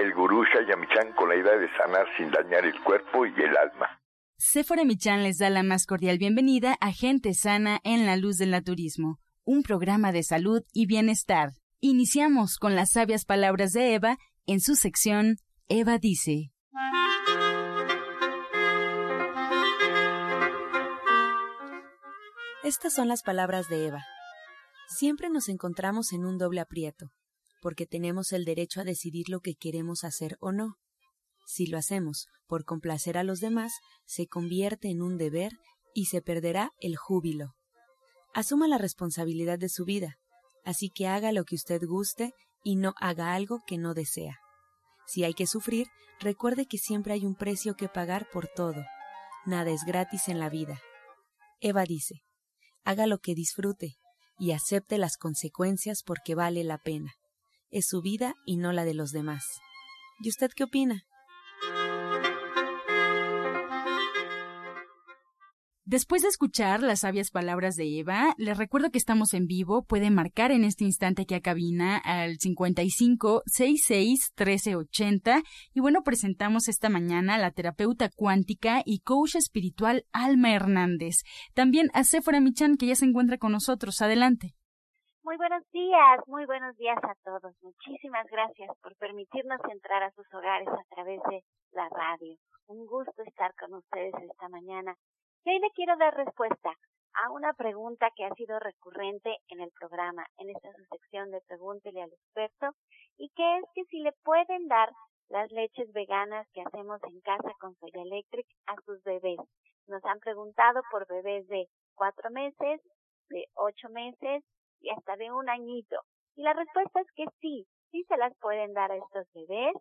el gurú Shayamichan con la idea de sanar sin dañar el cuerpo y el alma. Sephora Michan les da la más cordial bienvenida a Gente Sana en la Luz del Naturismo, un programa de salud y bienestar. Iniciamos con las sabias palabras de Eva en su sección Eva dice. Estas son las palabras de Eva. Siempre nos encontramos en un doble aprieto, porque tenemos el derecho a decidir lo que queremos hacer o no. Si lo hacemos por complacer a los demás, se convierte en un deber y se perderá el júbilo. Asuma la responsabilidad de su vida, así que haga lo que usted guste y no haga algo que no desea. Si hay que sufrir, recuerde que siempre hay un precio que pagar por todo. Nada es gratis en la vida. Eva dice, haga lo que disfrute y acepte las consecuencias porque vale la pena. Es su vida y no la de los demás. ¿Y usted qué opina? Después de escuchar las sabias palabras de Eva, les recuerdo que estamos en vivo. Pueden marcar en este instante aquí a cabina al 55 66 1380. Y bueno, presentamos esta mañana a la terapeuta cuántica y coach espiritual Alma Hernández. También a Sephora Michan, que ya se encuentra con nosotros. Adelante. Muy buenos días, muy buenos días a todos. Muchísimas gracias por permitirnos entrar a sus hogares a través de la radio. Un gusto estar con ustedes esta mañana. Y hoy le quiero dar respuesta a una pregunta que ha sido recurrente en el programa, en esta sección de Pregúntele al experto, y que es que si le pueden dar las leches veganas que hacemos en casa con Soya Electric a sus bebés. Nos han preguntado por bebés de cuatro meses, de ocho meses y hasta de un añito. Y la respuesta es que sí, sí se las pueden dar a estos bebés.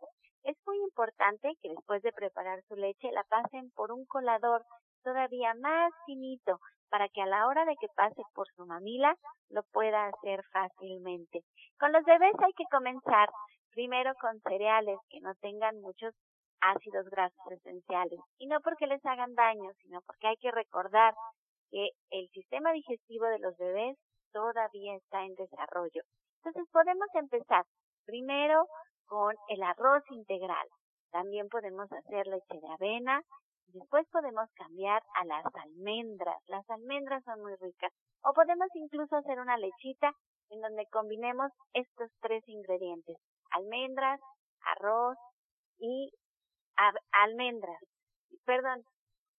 Es muy importante que después de preparar su leche la pasen por un colador todavía más finito para que a la hora de que pase por su mamila lo pueda hacer fácilmente. Con los bebés hay que comenzar primero con cereales que no tengan muchos ácidos grasos esenciales y no porque les hagan daño, sino porque hay que recordar que el sistema digestivo de los bebés todavía está en desarrollo. Entonces podemos empezar primero con el arroz integral. También podemos hacer leche de avena, Después podemos cambiar a las almendras. Las almendras son muy ricas. O podemos incluso hacer una lechita en donde combinemos estos tres ingredientes. Almendras, arroz y almendras. Perdón,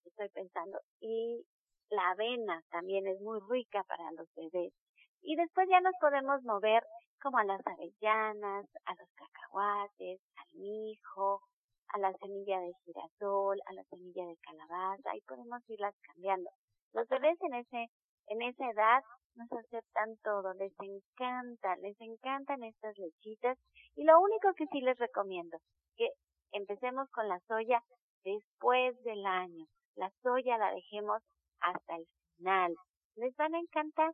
estoy pensando. Y la avena también es muy rica para los bebés. Y después ya nos podemos mover como a las avellanas, a los cacahuates, al mijo, a la semilla de girasol, a la semilla de calabaza, y podemos irlas cambiando. Los bebés en ese, en esa edad nos aceptan todo, les encanta, les encantan estas lechitas, y lo único que sí les recomiendo, que empecemos con la soya después del año. La soya la dejemos hasta el final. Les van a encantar,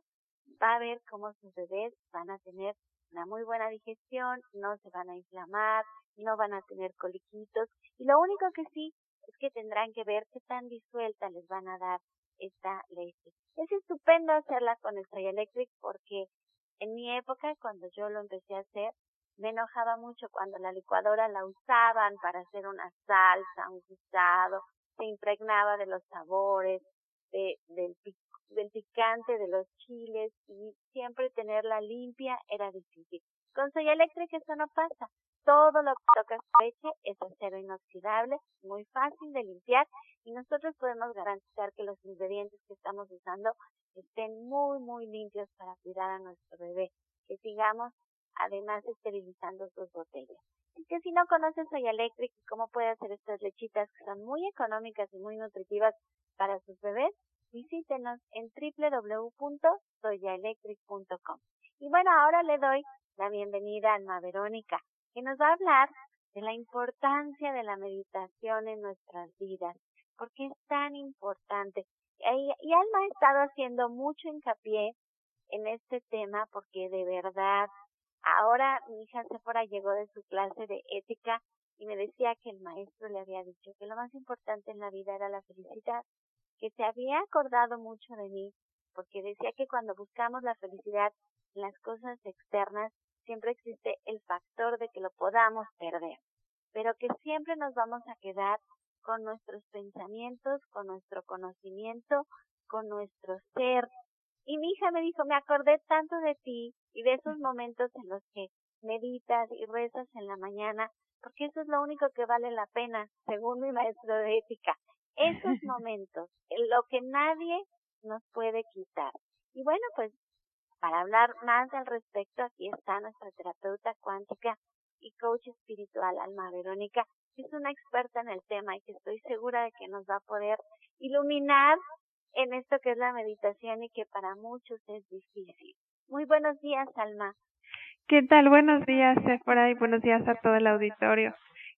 va a ver cómo sus bebés van a tener una muy buena digestión, no se van a inflamar, no van a tener coliquitos y lo único que sí es que tendrán que ver qué tan disuelta les van a dar esta leche. Es estupendo hacerla con el Soy Electric porque en mi época, cuando yo lo empecé a hacer, me enojaba mucho cuando la licuadora la usaban para hacer una salsa, un guisado, se impregnaba de los sabores, de, del, del picante, de los chiles y siempre tenerla limpia era difícil. Con Soy Electric eso no pasa todo lo que toca su leche es acero inoxidable, muy fácil de limpiar y nosotros podemos garantizar que los ingredientes que estamos usando estén muy, muy limpios para cuidar a nuestro bebé, que sigamos además esterilizando sus botellas. Es que si no conoces Soya Electric y cómo puede hacer estas lechitas que son muy económicas y muy nutritivas para sus bebés, visítenos en www.soyaelectric.com. Y bueno, ahora le doy la bienvenida a Alma Verónica, que nos va a hablar de la importancia de la meditación en nuestras vidas, porque es tan importante. Y, y Alma ha estado haciendo mucho hincapié en este tema porque de verdad, ahora mi hija Sephora llegó de su clase de ética y me decía que el maestro le había dicho que lo más importante en la vida era la felicidad, que se había acordado mucho de mí, porque decía que cuando buscamos la felicidad en las cosas externas, siempre existe el factor de que lo podamos perder, pero que siempre nos vamos a quedar con nuestros pensamientos, con nuestro conocimiento, con nuestro ser. Y mi hija me dijo, me acordé tanto de ti y de esos momentos en los que meditas y rezas en la mañana, porque eso es lo único que vale la pena, según mi maestro de ética. Esos momentos, lo que nadie nos puede quitar. Y bueno, pues para hablar más al respecto, aquí está nuestra terapeuta cuántica y coach espiritual, Alma Verónica, que es una experta en el tema y que estoy segura de que nos va a poder iluminar en esto que es la meditación y que para muchos es difícil. Muy buenos días, Alma. ¿Qué tal? Buenos días, Sephora, y buenos días a todo el auditorio.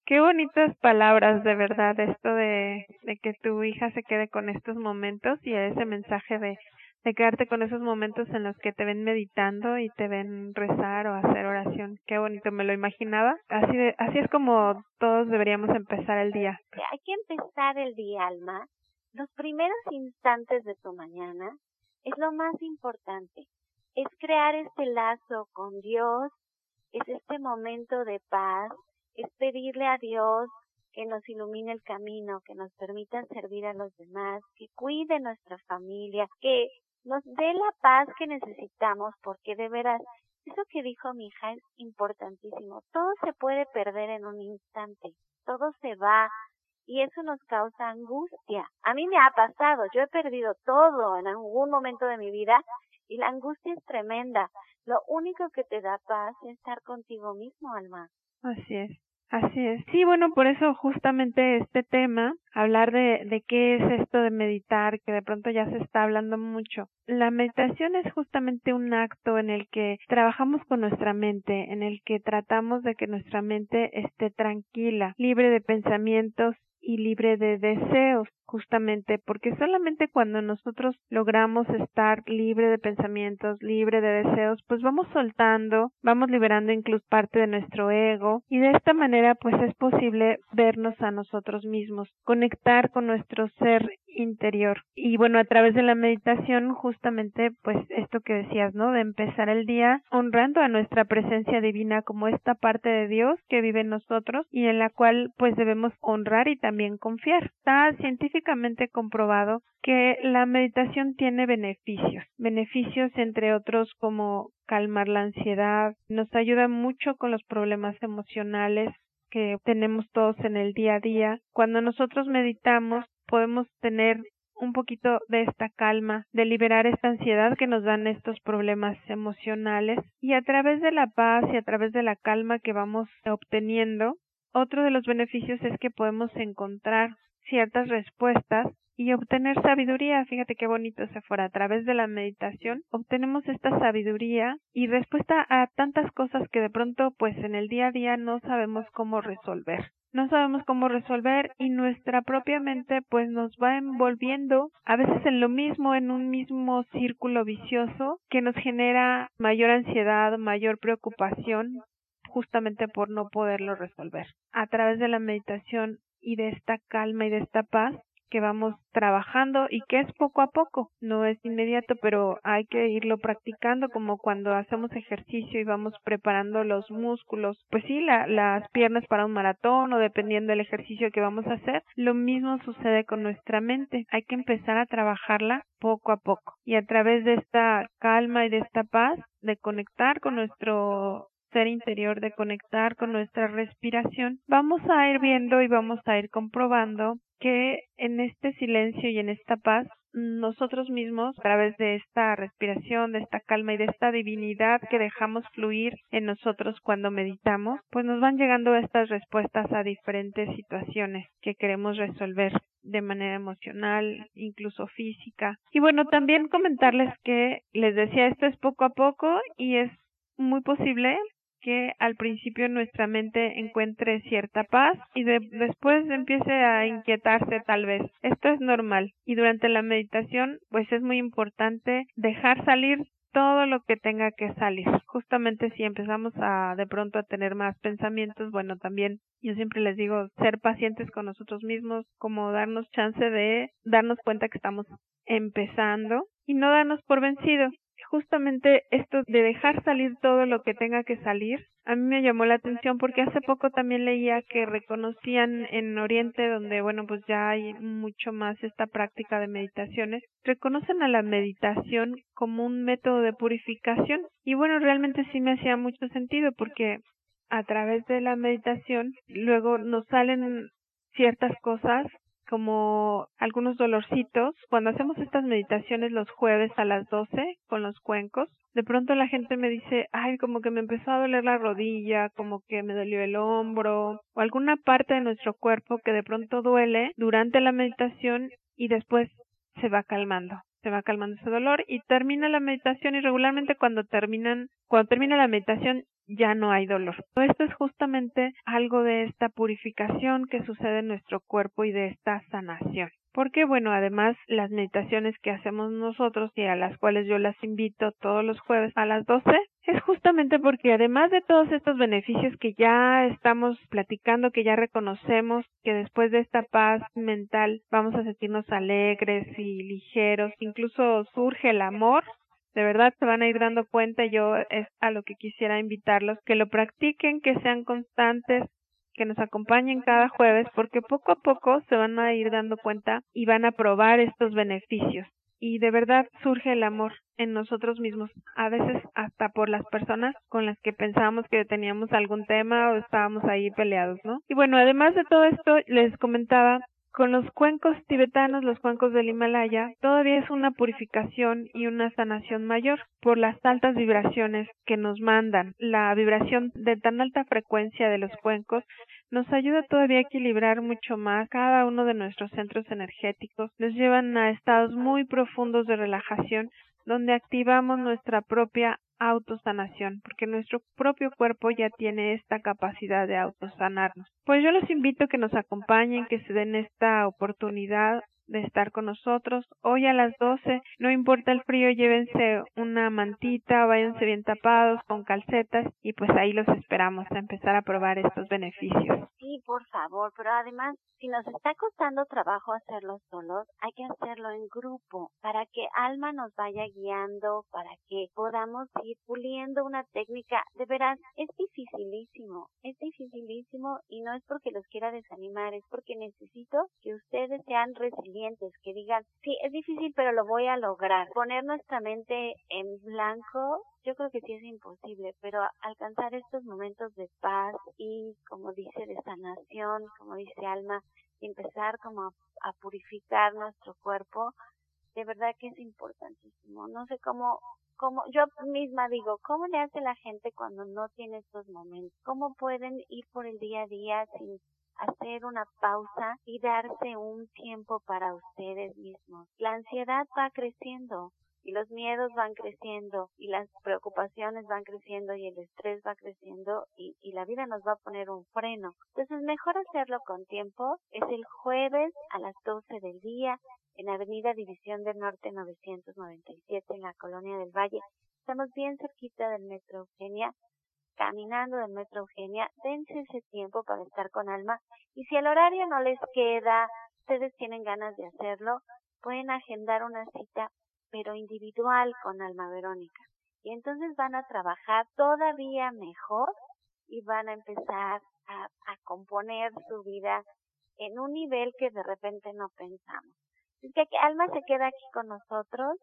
Qué bonitas palabras, de verdad, esto de, de que tu hija se quede con estos momentos y ese mensaje de, de quedarte con esos momentos en los que te ven meditando y te ven rezar o hacer oración. Qué bonito, me lo imaginaba. Así, de, así es como todos deberíamos empezar el día. Hay que empezar el día, Alma. Los primeros instantes de tu mañana es lo más importante es crear este lazo con Dios, es este momento de paz, es pedirle a Dios que nos ilumine el camino, que nos permita servir a los demás, que cuide nuestra familia, que nos dé la paz que necesitamos, porque de veras, eso que dijo mi hija es importantísimo. Todo se puede perder en un instante, todo se va y eso nos causa angustia. A mí me ha pasado, yo he perdido todo en algún momento de mi vida y la angustia es tremenda. Lo único que te da paz es estar contigo mismo, Alma. Así es. Así es. Sí, bueno, por eso justamente este tema, hablar de, de qué es esto de meditar, que de pronto ya se está hablando mucho. La meditación es justamente un acto en el que trabajamos con nuestra mente, en el que tratamos de que nuestra mente esté tranquila, libre de pensamientos y libre de deseos justamente porque solamente cuando nosotros logramos estar libre de pensamientos, libre de deseos, pues vamos soltando, vamos liberando incluso parte de nuestro ego y de esta manera pues es posible vernos a nosotros mismos, conectar con nuestro ser interior. Y bueno, a través de la meditación justamente pues esto que decías, ¿no? De empezar el día honrando a nuestra presencia divina como esta parte de Dios que vive en nosotros y en la cual pues debemos honrar y también confiar. Está científicamente comprobado que la meditación tiene beneficios, beneficios entre otros como calmar la ansiedad, nos ayuda mucho con los problemas emocionales que tenemos todos en el día a día. Cuando nosotros meditamos podemos tener un poquito de esta calma, de liberar esta ansiedad que nos dan estos problemas emocionales. Y a través de la paz y a través de la calma que vamos obteniendo, otro de los beneficios es que podemos encontrar ciertas respuestas y obtener sabiduría. Fíjate qué bonito se fuera. A través de la meditación obtenemos esta sabiduría y respuesta a tantas cosas que de pronto pues en el día a día no sabemos cómo resolver. No sabemos cómo resolver y nuestra propia mente pues nos va envolviendo a veces en lo mismo, en un mismo círculo vicioso que nos genera mayor ansiedad, mayor preocupación justamente por no poderlo resolver. A través de la meditación y de esta calma y de esta paz que vamos trabajando y que es poco a poco, no es inmediato, pero hay que irlo practicando como cuando hacemos ejercicio y vamos preparando los músculos, pues sí, la, las piernas para un maratón o dependiendo del ejercicio que vamos a hacer, lo mismo sucede con nuestra mente, hay que empezar a trabajarla poco a poco. Y a través de esta calma y de esta paz, de conectar con nuestro ser interior de conectar con nuestra respiración, vamos a ir viendo y vamos a ir comprobando que en este silencio y en esta paz nosotros mismos, a través de esta respiración, de esta calma y de esta divinidad que dejamos fluir en nosotros cuando meditamos, pues nos van llegando estas respuestas a diferentes situaciones que queremos resolver de manera emocional, incluso física. Y bueno, también comentarles que les decía esto es poco a poco y es muy posible que al principio nuestra mente encuentre cierta paz y después empiece a inquietarse tal vez. Esto es normal. Y durante la meditación pues es muy importante dejar salir todo lo que tenga que salir. Justamente si empezamos a de pronto a tener más pensamientos, bueno, también yo siempre les digo ser pacientes con nosotros mismos, como darnos chance de darnos cuenta que estamos empezando y no darnos por vencido justamente esto de dejar salir todo lo que tenga que salir, a mí me llamó la atención porque hace poco también leía que reconocían en Oriente, donde bueno, pues ya hay mucho más esta práctica de meditaciones, reconocen a la meditación como un método de purificación. Y bueno, realmente sí me hacía mucho sentido porque a través de la meditación luego nos salen ciertas cosas como algunos dolorcitos. Cuando hacemos estas meditaciones los jueves a las 12 con los cuencos, de pronto la gente me dice, ay, como que me empezó a doler la rodilla, como que me dolió el hombro, o alguna parte de nuestro cuerpo que de pronto duele durante la meditación y después se va calmando se va calmando ese dolor y termina la meditación y regularmente cuando terminan cuando termina la meditación ya no hay dolor. Esto es justamente algo de esta purificación que sucede en nuestro cuerpo y de esta sanación. Porque bueno, además las meditaciones que hacemos nosotros y a las cuales yo las invito todos los jueves a las 12 es justamente porque además de todos estos beneficios que ya estamos platicando, que ya reconocemos, que después de esta paz mental vamos a sentirnos alegres y ligeros, incluso surge el amor, de verdad se van a ir dando cuenta, yo es a lo que quisiera invitarlos, que lo practiquen, que sean constantes, que nos acompañen cada jueves, porque poco a poco se van a ir dando cuenta y van a probar estos beneficios. Y de verdad surge el amor en nosotros mismos, a veces hasta por las personas con las que pensábamos que teníamos algún tema o estábamos ahí peleados, ¿no? Y bueno, además de todo esto, les comentaba con los cuencos tibetanos, los cuencos del Himalaya, todavía es una purificación y una sanación mayor por las altas vibraciones que nos mandan. La vibración de tan alta frecuencia de los cuencos nos ayuda todavía a equilibrar mucho más cada uno de nuestros centros energéticos, nos llevan a estados muy profundos de relajación donde activamos nuestra propia autosanación, porque nuestro propio cuerpo ya tiene esta capacidad de autosanarnos. Pues yo los invito a que nos acompañen, que se den esta oportunidad de estar con nosotros. Hoy a las 12, no importa el frío, llévense una mantita, váyanse bien tapados con calcetas y pues ahí los esperamos a empezar a probar estos beneficios. Sí, por favor, pero además, si nos está costando trabajo hacerlo solos, hay que hacerlo en grupo para que Alma nos vaya guiando, para que podamos ir puliendo una técnica. De veras, es dificilísimo, es dificilísimo y no es porque los quiera desanimar, es porque necesito que ustedes sean resilientes que digan, sí, es difícil, pero lo voy a lograr. Poner nuestra mente en blanco, yo creo que sí es imposible, pero alcanzar estos momentos de paz y, como dice, de sanación, como dice Alma, y empezar como a, purificar nuestro cuerpo, de verdad que es importantísimo. No sé cómo cómo, yo misma digo, ¿cómo le hace la gente cuando no tiene estos momentos? ¿Cómo pueden ir por el día a día sin hacer una pausa y darse un tiempo para ustedes mismos. La ansiedad va creciendo y los miedos van creciendo y las preocupaciones van creciendo y el estrés va creciendo y, la vida nos va a poner un freno. Entonces mejor hacerlo con tiempo. Es el jueves a las 12 del día en Avenida División del Norte 997 en la Colonia del Valle. Estamos bien cerquita del Metro Eugenia caminando del Metro Eugenia, dense ese tiempo para estar con Alma. Y si el horario no les queda, ustedes tienen ganas de hacerlo, pueden agendar una cita pero individual con Alma Verónica. Y entonces van a trabajar todavía mejor y van a empezar a, componer su vida en un nivel que de repente no pensamos. Es que Alma se queda aquí con nosotros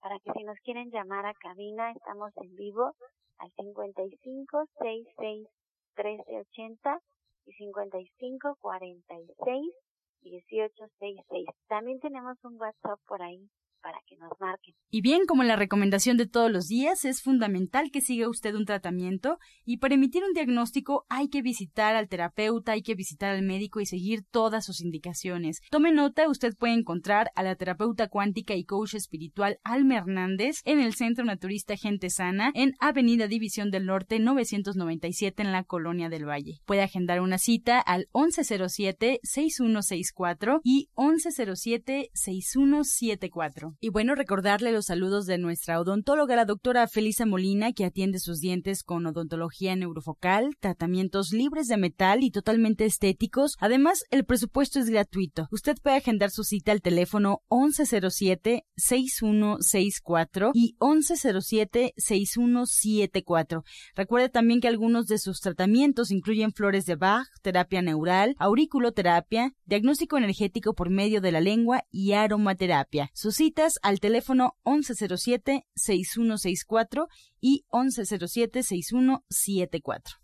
para que si nos quieren llamar a cabina, estamos en vivo al 55 66 13 80 y 55 46 18 66. También tenemos un WhatsApp por ahí para que nos marquen. Y bien, como la recomendación de todos los días, es fundamental que siga usted un tratamiento y para emitir un diagnóstico hay que visitar al terapeuta, hay que visitar al médico y seguir todas sus indicaciones. Tome nota, usted puede encontrar a la terapeuta cuántica y coach espiritual Alma Hernández en el Centro Naturista Gente Sana en Avenida División del Norte 997 en la Colonia del Valle. Puede agendar una cita al 1107-6164 y 1107-6174. Y bueno, recordarle los saludos de nuestra odontóloga, la doctora Felisa Molina, que atiende sus dientes con odontología neurofocal, tratamientos libres de metal y totalmente estéticos. Además, el presupuesto es gratuito. Usted puede agendar su cita al teléfono 1107-6164 y 1107-6174. Recuerde también que algunos de sus tratamientos incluyen flores de Bach, terapia neural, auriculoterapia, diagnóstico energético por medio de la lengua y aromaterapia. Sus citas al teléfono 1107-6164 y 1107-6174.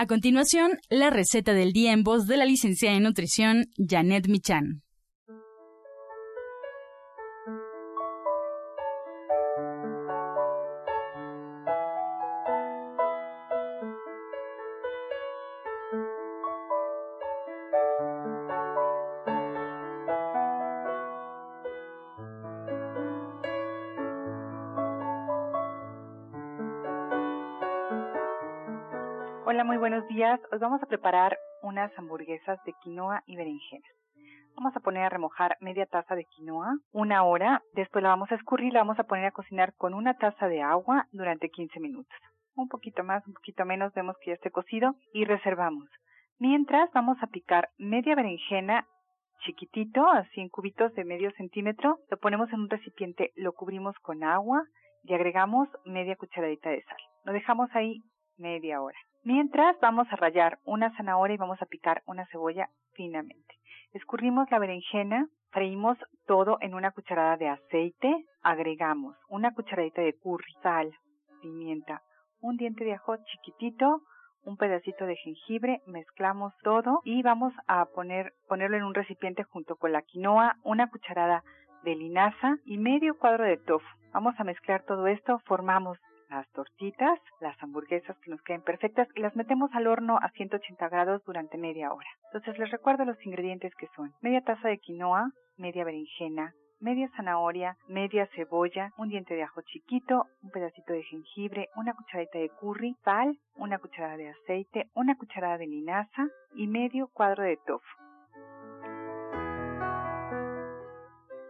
A continuación, la receta del día en voz de la licenciada en nutrición Janet Michan. Hola, muy buenos días. Hoy vamos a preparar unas hamburguesas de quinoa y berenjena. Vamos a poner a remojar media taza de quinoa una hora. Después la vamos a escurrir, la vamos a poner a cocinar con una taza de agua durante 15 minutos. Un poquito más, un poquito menos, vemos que ya esté cocido y reservamos. Mientras vamos a picar media berenjena chiquitito, así en cubitos de medio centímetro. Lo ponemos en un recipiente, lo cubrimos con agua y agregamos media cucharadita de sal. Lo dejamos ahí media hora. Mientras vamos a rallar una zanahoria y vamos a picar una cebolla finamente. Escurrimos la berenjena, freímos todo en una cucharada de aceite, agregamos una cucharadita de curry, sal, pimienta, un diente de ajo chiquitito, un pedacito de jengibre, mezclamos todo y vamos a poner, ponerlo en un recipiente junto con la quinoa, una cucharada de linaza y medio cuadro de tofu. Vamos a mezclar todo esto, formamos las tortitas, las hamburguesas que nos queden perfectas y las metemos al horno a 180 grados durante media hora. Entonces les recuerdo los ingredientes que son media taza de quinoa, media berenjena, media zanahoria, media cebolla, un diente de ajo chiquito, un pedacito de jengibre, una cucharadita de curry, sal, una cucharada de aceite, una cucharada de linaza y medio cuadro de tofu.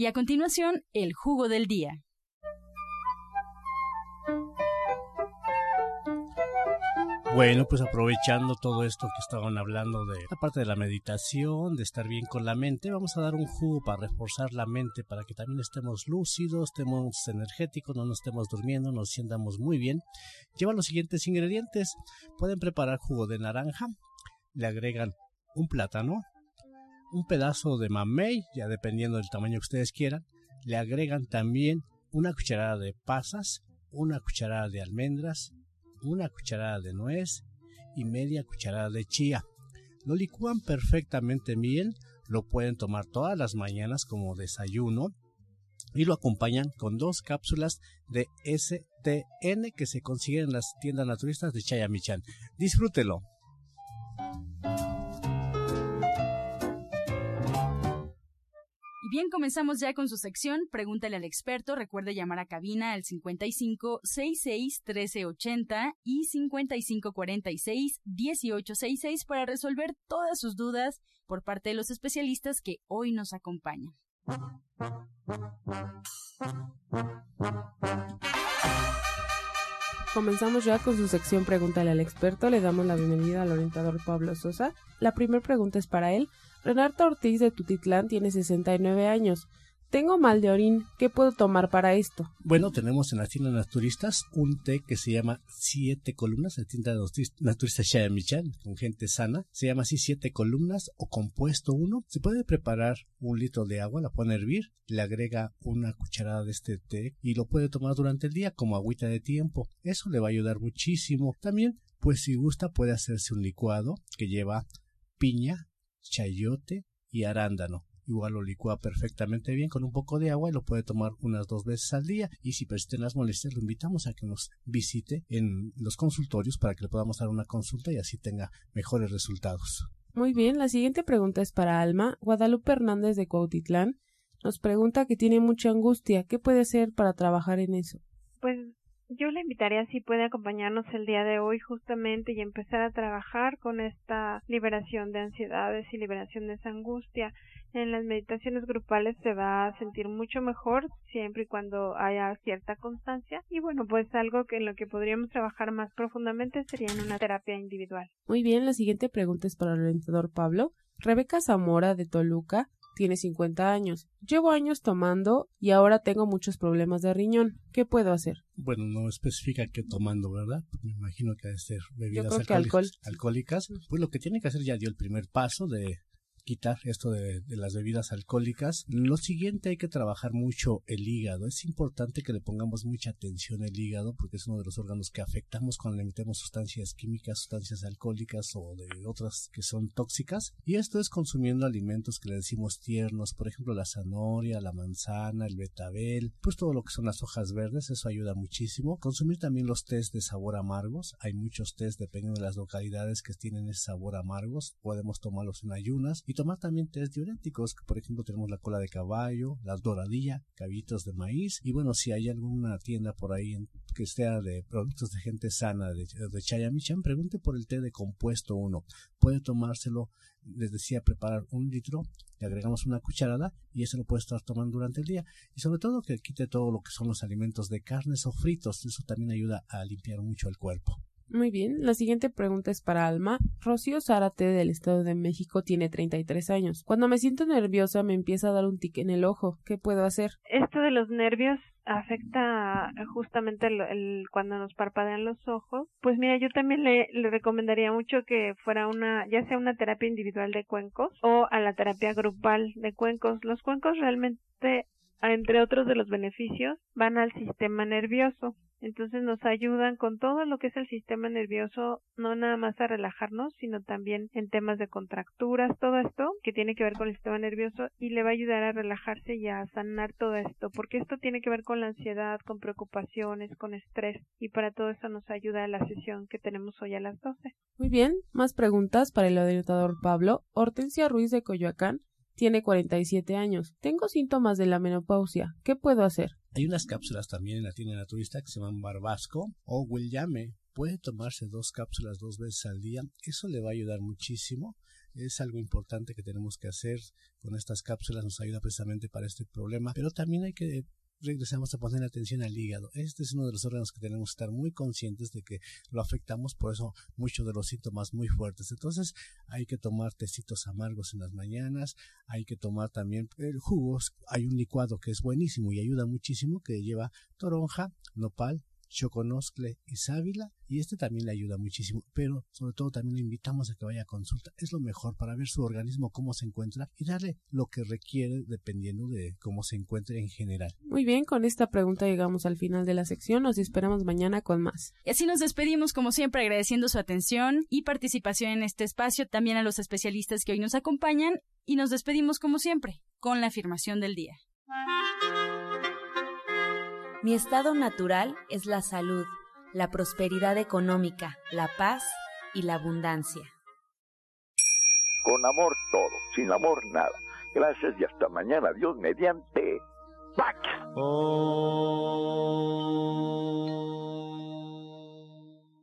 Y a continuación, el jugo del día. Bueno, pues aprovechando todo esto que estaban hablando de la parte de la meditación, de estar bien con la mente, vamos a dar un jugo para reforzar la mente, para que también estemos lúcidos, estemos energéticos, no nos estemos durmiendo, nos sientamos muy bien. Lleva los siguientes ingredientes. Pueden preparar jugo de naranja, le agregan un plátano, un pedazo de mamey, ya dependiendo del tamaño que ustedes quieran, le agregan también una cucharada de pasas, una cucharada de almendras, una cucharada de nuez y media cucharada de chía. Lo licúan perfectamente bien, lo pueden tomar todas las mañanas como desayuno y lo acompañan con dos cápsulas de STN que se consiguen en las tiendas naturistas de Chayamichan. Disfrútelo. Bien, comenzamos ya con su sección. Pregúntale al experto. Recuerde llamar a cabina al 55 66 1380 y 55 46 1866 para resolver todas sus dudas por parte de los especialistas que hoy nos acompañan. Comenzamos ya con su sección Pregúntale al experto. Le damos la bienvenida al orientador Pablo Sosa. La primera pregunta es para él. Renata Ortiz de Tutitlán tiene 69 años. Tengo mal de orín. ¿Qué puedo tomar para esto? Bueno, tenemos en las tiendas naturistas un té que se llama Siete Columnas, la tienda naturista Michan, con gente sana. Se llama así Siete Columnas o Compuesto 1. Se puede preparar un litro de agua, la pone a hervir, le agrega una cucharada de este té y lo puede tomar durante el día como agüita de tiempo. Eso le va a ayudar muchísimo. También, pues si gusta, puede hacerse un licuado que lleva piña, chayote y arándano. Igual lo licúa perfectamente bien con un poco de agua y lo puede tomar unas dos veces al día. Y si persisten las molestias, lo invitamos a que nos visite en los consultorios para que le podamos dar una consulta y así tenga mejores resultados. Muy bien, la siguiente pregunta es para Alma. Guadalupe Hernández de Cuautitlán nos pregunta que tiene mucha angustia. ¿Qué puede hacer para trabajar en eso? Pues yo le invitaría si puede acompañarnos el día de hoy justamente y empezar a trabajar con esta liberación de ansiedades y liberación de esa angustia. En las meditaciones grupales se va a sentir mucho mejor siempre y cuando haya cierta constancia y bueno pues algo que en lo que podríamos trabajar más profundamente sería en una terapia individual. Muy bien, la siguiente pregunta es para el orientador Pablo. Rebeca Zamora de Toluca tiene 50 años. Llevo años tomando y ahora tengo muchos problemas de riñón. ¿Qué puedo hacer? Bueno, no especifica qué tomando, ¿verdad? Me imagino que ha de ser bebidas alcohólicas. Pues lo que tiene que hacer ya dio el primer paso de quitar esto de, las bebidas alcohólicas. Lo siguiente hay que trabajar mucho el hígado. Es importante que le pongamos mucha atención al hígado porque es uno de los órganos que afectamos cuando le metemos sustancias químicas, sustancias alcohólicas o de otras que son tóxicas. Y esto es consumiendo alimentos que le decimos tiernos, por ejemplo la zanahoria, la manzana, el betabel, pues todo lo que son las hojas verdes, eso ayuda muchísimo. Consumir también los tés de sabor amargos. Hay muchos tés dependiendo de las localidades que tienen ese sabor amargos. Podemos tomarlos en ayunas y tomar también test diuréticos, por ejemplo tenemos la cola de caballo, la doradilla, cabitos de maíz y bueno, si hay alguna tienda por ahí que sea de productos de gente sana de, de Chayamichan, pregunte por el té de compuesto 1. Puede tomárselo, les decía, preparar un litro, le agregamos una cucharada y eso lo puede estar tomando durante el día. Y sobre todo que quite todo lo que son los alimentos de carnes o fritos, eso también ayuda a limpiar mucho el cuerpo. Muy bien, la siguiente pregunta es para Alma. Rocío Zárate del Estado de México tiene 33 años. Cuando me siento nerviosa me empieza a dar un tic en el ojo. ¿Qué puedo hacer? Esto de los nervios afecta justamente el, cuando nos parpadean los ojos. Pues mira, yo también le, le recomendaría mucho que fuera una, ya sea una terapia individual de cuencos o a la terapia grupal de cuencos. Los cuencos realmente entre otros de los beneficios, van al sistema nervioso. Entonces nos ayudan con todo lo que es el sistema nervioso, no nada más a relajarnos, sino también en temas de contracturas, todo esto que tiene que ver con el sistema nervioso y le va a ayudar a relajarse y a sanar todo esto, porque esto tiene que ver con la ansiedad, con preocupaciones, con estrés y para todo eso nos ayuda la sesión que tenemos hoy a las 12. Muy bien, más preguntas para el orientador Pablo. Hortensia Ruiz de Coyoacán tiene 47 años. Tengo síntomas de la menopausia. ¿Qué puedo hacer? Hay unas cápsulas también en la tienda naturista que se llaman Barbasco o Williame. Puede tomarse dos cápsulas dos veces al día. Eso le va a ayudar muchísimo. Es algo importante que tenemos que hacer con estas cápsulas. Nos ayuda precisamente para este problema. Pero también hay que regresamos a poner atención al hígado. Este es uno de los órganos que tenemos que estar muy conscientes de que lo afectamos, por eso muchos de los síntomas muy fuertes. Entonces hay que tomar tecitos amargos en las mañanas, hay que tomar también eh, jugos. Hay un licuado que es buenísimo y ayuda muchísimo que lleva toronja, nopal, choconoscle y sábila y este también le ayuda muchísimo pero sobre todo también le invitamos a que vaya a consulta. Es lo mejor para ver su organismo cómo se encuentra y darle lo que requiere dependiendo de cómo se encuentre en general. Muy bien con esta pregunta llegamos al final de la sección. Nos esperamos mañana con más. Y así nos despedimos como siempre agradeciendo su atención y participación en este espacio. También a los especialistas que hoy nos acompañan y nos despedimos como siempre con la afirmación del día mi estado natural es la salud, la prosperidad económica, la paz y la abundancia. Con amor todo, sin amor nada. Gracias y hasta mañana, Dios mediante. ¡Pax! Oh.